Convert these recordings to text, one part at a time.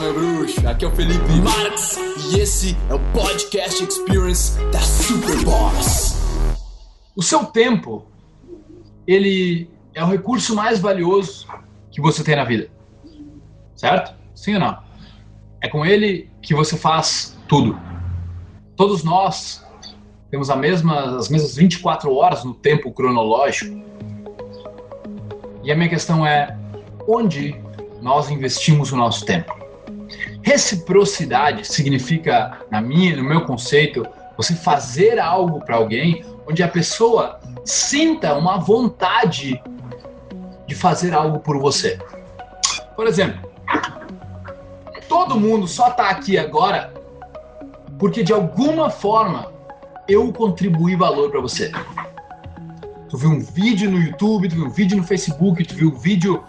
meu bruxo. Aqui é o Felipe Marx e esse é o Podcast Experience da Superboss. O seu tempo, ele é o recurso mais valioso que você tem na vida. Certo? Sim ou não? É com ele que você faz tudo. Todos nós temos a mesma, as mesmas 24 horas no tempo cronológico. E a minha questão é: onde nós investimos o nosso tempo? Reciprocidade significa, na minha, no meu conceito, você fazer algo para alguém onde a pessoa sinta uma vontade de fazer algo por você. Por exemplo, todo mundo só está aqui agora porque de alguma forma eu contribuí valor para você. Tu viu um vídeo no YouTube, tu viu um vídeo no Facebook, tu viu um vídeo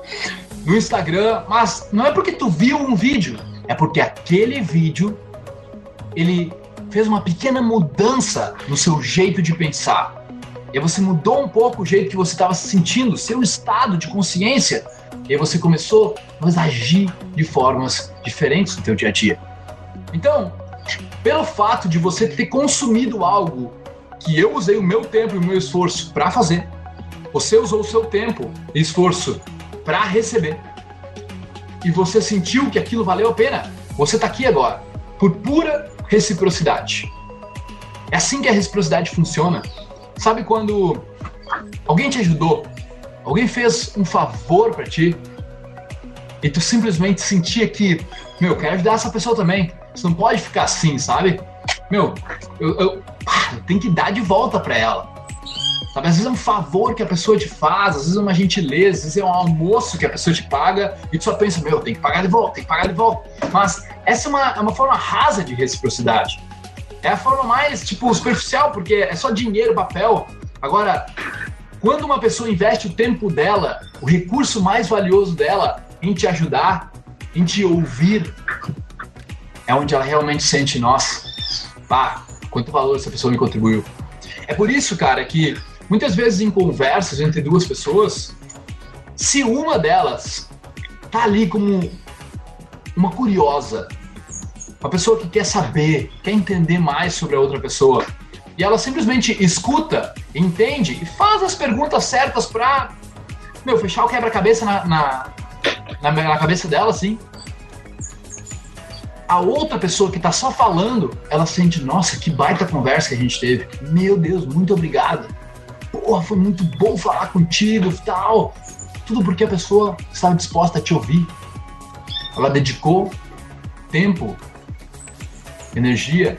no Instagram, mas não é porque tu viu um vídeo, é porque aquele vídeo ele fez uma pequena mudança no seu jeito de pensar. E você mudou um pouco o jeito que você estava se sentindo, seu estado de consciência. E você começou a agir de formas diferentes no teu dia a dia. Então, pelo fato de você ter consumido algo que eu usei o meu tempo e o meu esforço para fazer, você usou o seu tempo e esforço para receber. E você sentiu que aquilo valeu a pena. Você está aqui agora por pura reciprocidade. É assim que a reciprocidade funciona. Sabe quando alguém te ajudou, alguém fez um favor para ti e tu simplesmente sentia que, meu, quero ajudar essa pessoa também. Você não pode ficar assim, sabe? Meu, eu, eu, eu tenho que dar de volta para ela. Sabe? Às vezes é um favor que a pessoa te faz, às vezes é uma gentileza, às vezes é um almoço que a pessoa te paga e tu só pensa, meu, tem que pagar de volta, tem que pagar de volta. Mas essa é uma, é uma forma rasa de reciprocidade. É a forma mais, tipo, superficial, porque é só dinheiro, papel. Agora, quando uma pessoa investe o tempo dela, o recurso mais valioso dela em te ajudar, em te ouvir, é onde ela realmente sente, nossa, pá, quanto valor essa pessoa me contribuiu. É por isso, cara, que muitas vezes em conversas entre duas pessoas, se uma delas tá ali como uma curiosa, uma pessoa que quer saber, quer entender mais sobre a outra pessoa, e ela simplesmente escuta, entende e faz as perguntas certas pra, meu, fechar o quebra-cabeça na, na, na, na cabeça dela, assim, a outra pessoa que está só falando, ela sente, nossa, que baita conversa que a gente teve. Meu Deus, muito obrigado. Porra, foi muito bom falar contigo, tal. Tudo porque a pessoa estava disposta a te ouvir. Ela dedicou tempo, energia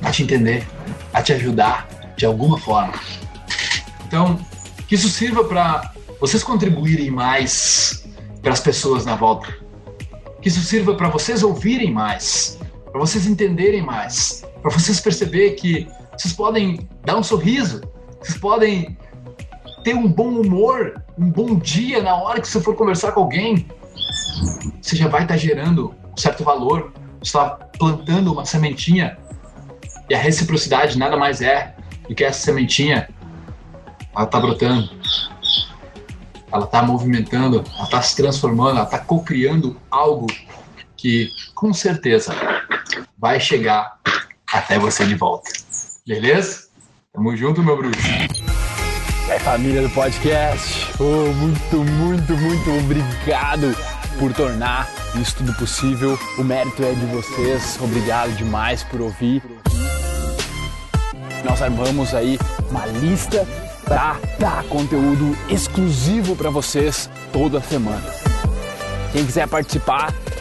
a te entender, a te ajudar de alguma forma. Então, que isso sirva para vocês contribuírem mais para as pessoas na volta que isso sirva para vocês ouvirem mais, para vocês entenderem mais, para vocês perceber que vocês podem dar um sorriso, vocês podem ter um bom humor, um bom dia na hora que você for conversar com alguém. Você já vai estar gerando um certo valor, você está plantando uma sementinha e a reciprocidade nada mais é do que essa sementinha. Ela está brotando, ela está movimentando, ela está se transformando, ela está co-criando algo que com certeza vai chegar até você de volta. Beleza? Tamo junto, meu bruxo. É família do podcast. Oh, muito, muito, muito obrigado por tornar isso tudo possível. O mérito é de vocês. Obrigado demais por ouvir. Nós armamos aí uma lista para dar conteúdo exclusivo para vocês toda semana. Quem quiser participar